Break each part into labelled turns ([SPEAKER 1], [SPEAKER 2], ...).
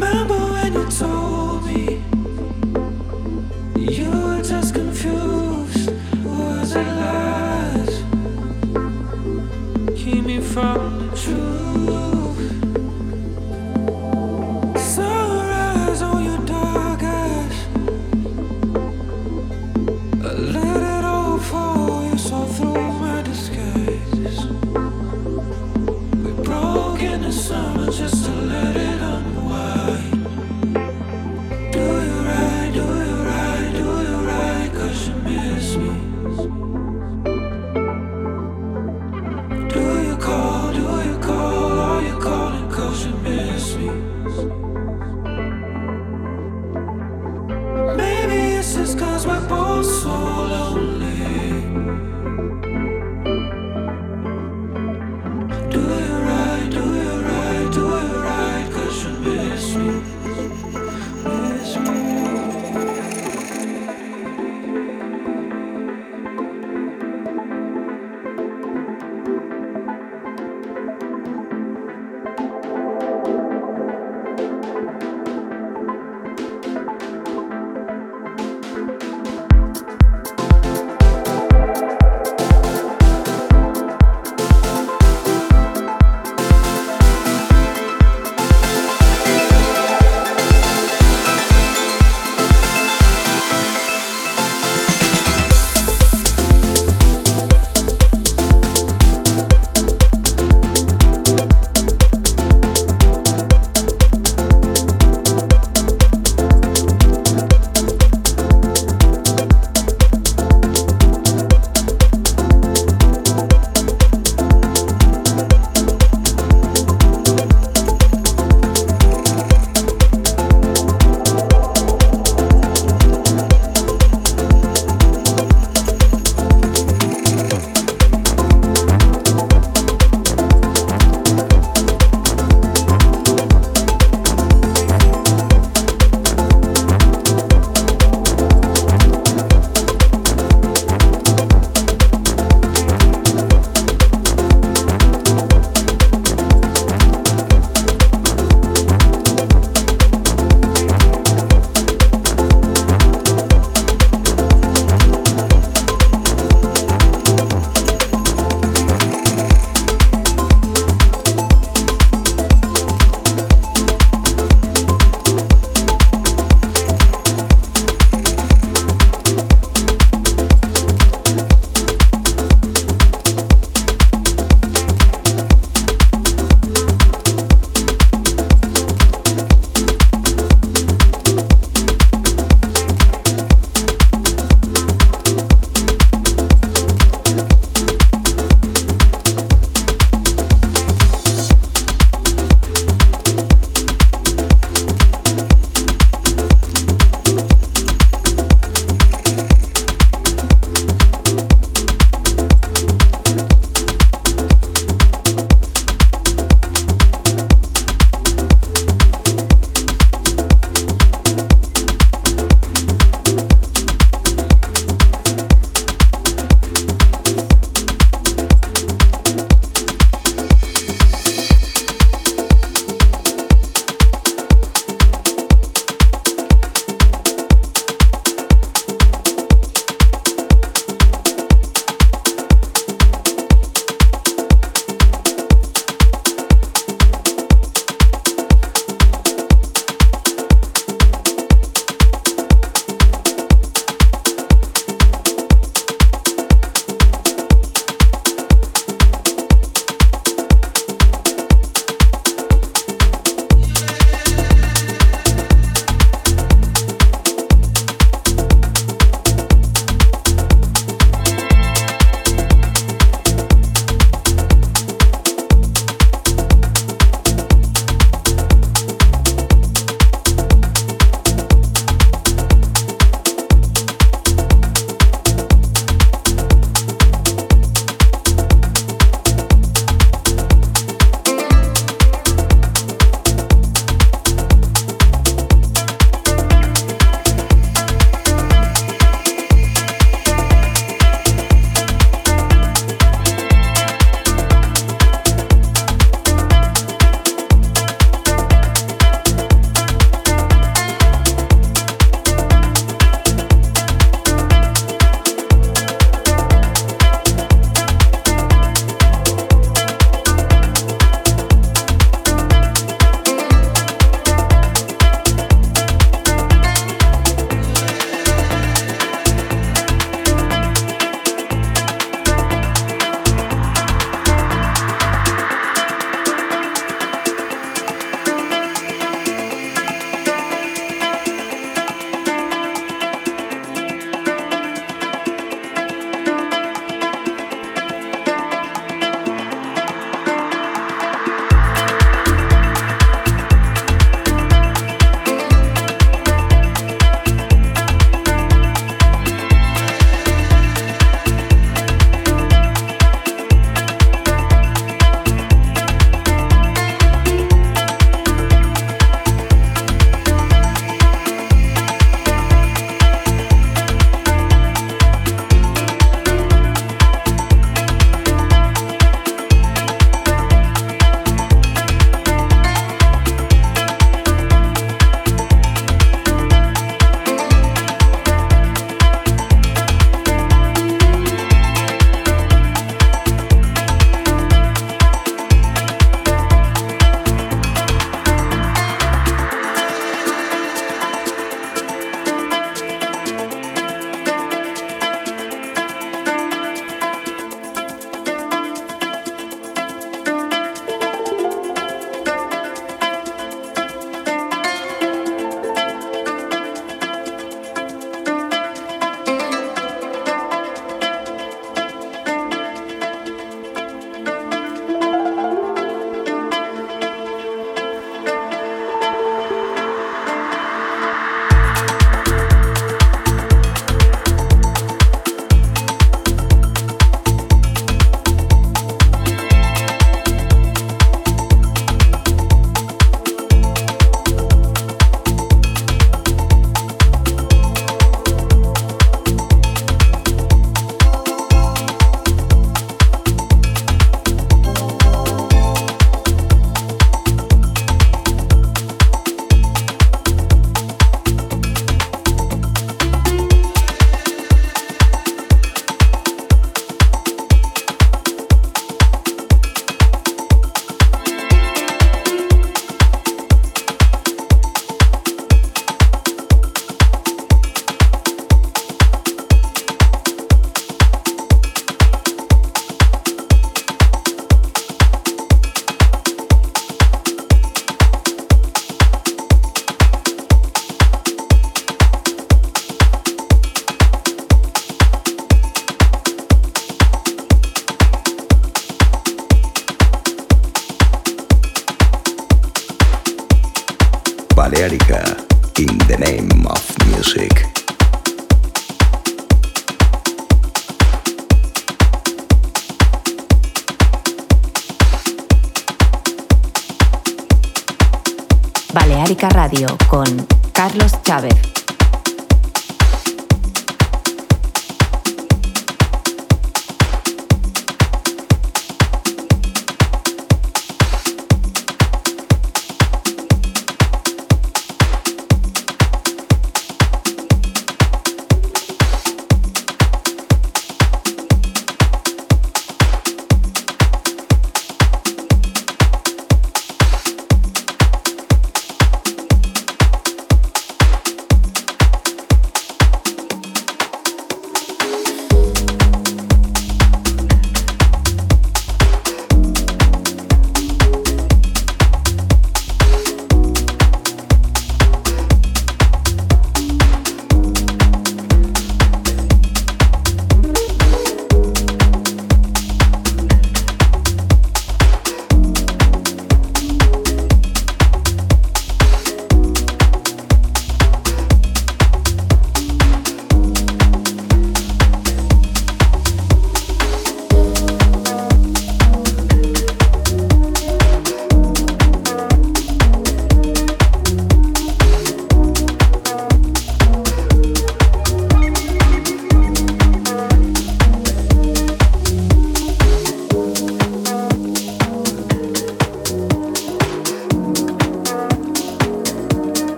[SPEAKER 1] remember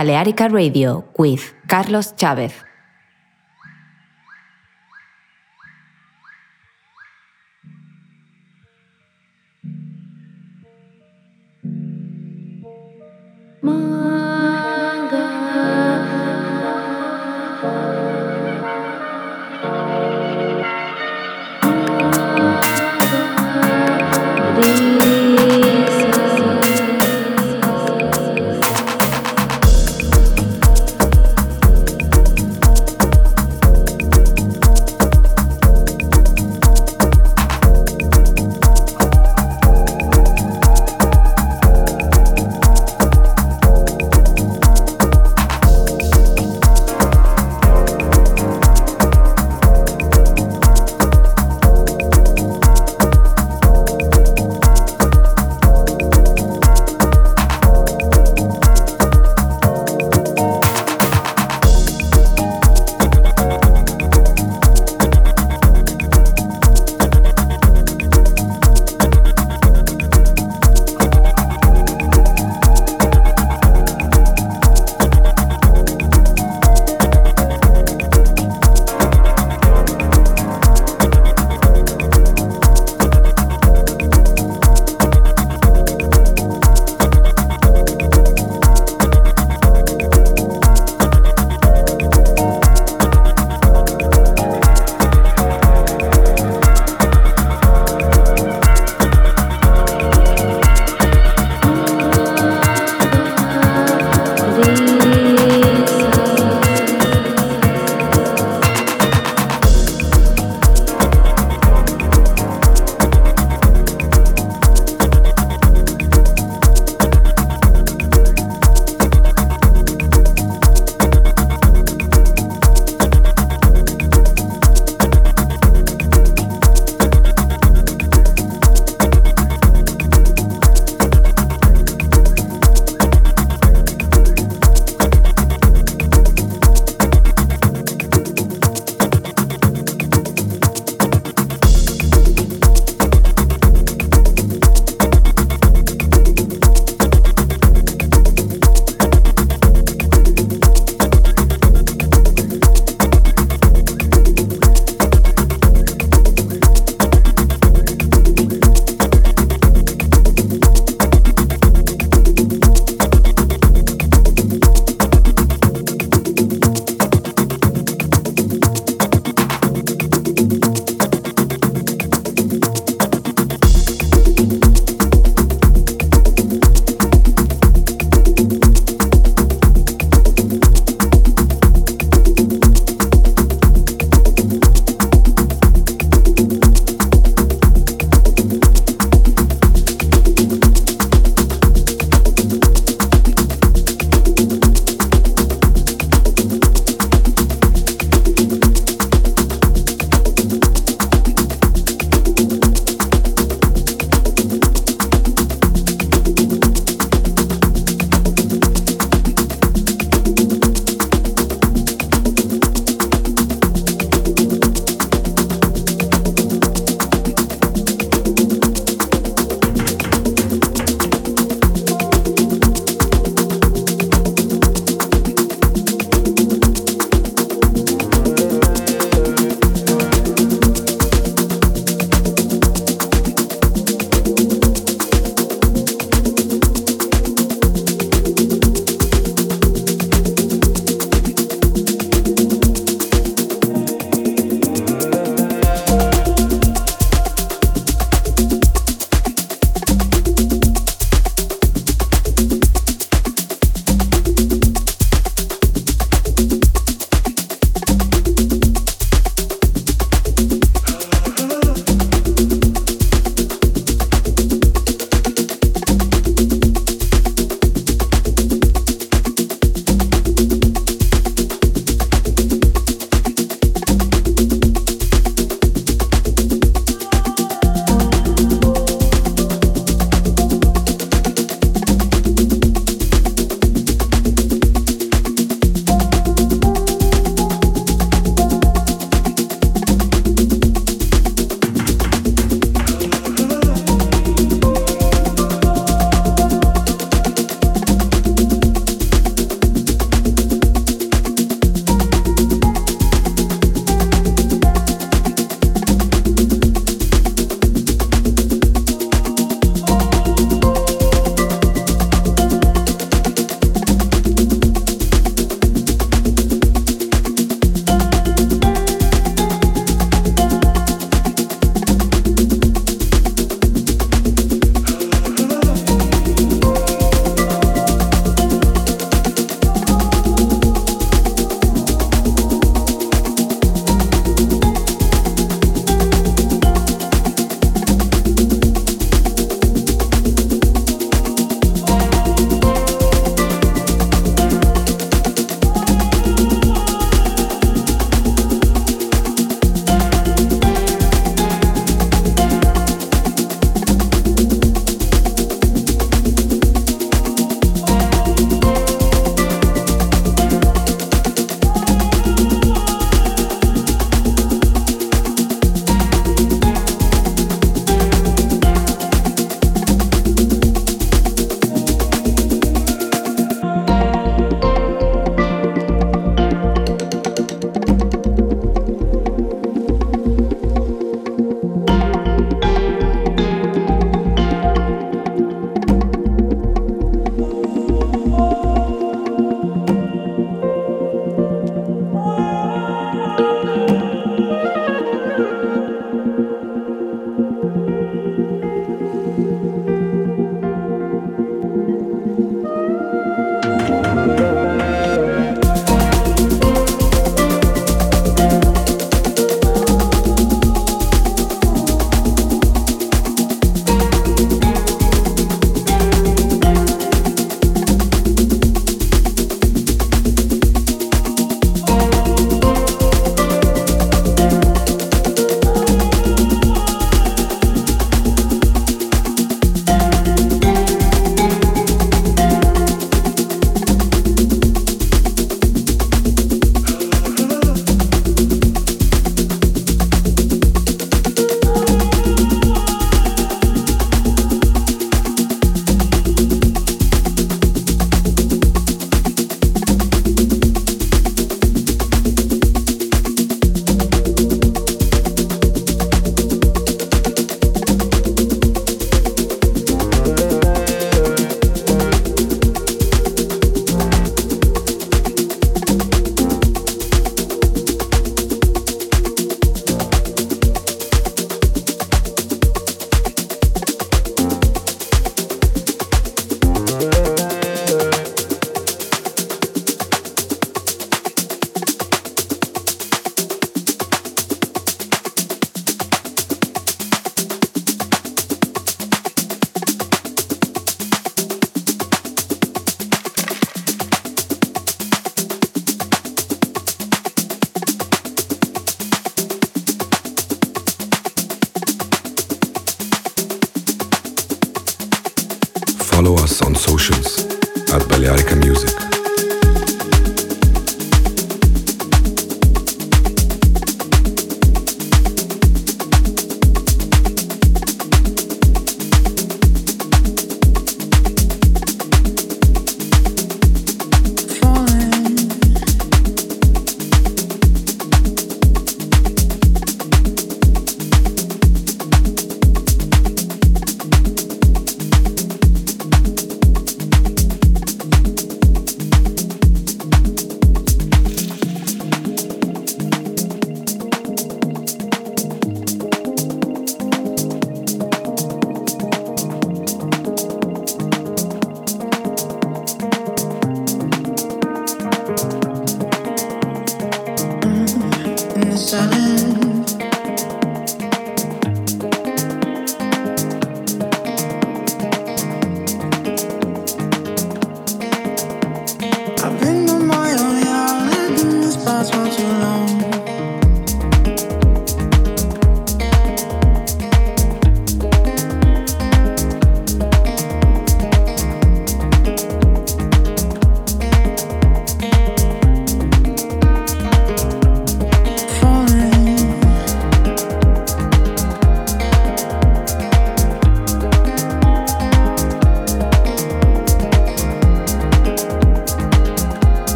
[SPEAKER 1] Balearica
[SPEAKER 2] Radio with Carlos Chávez.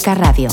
[SPEAKER 3] Radio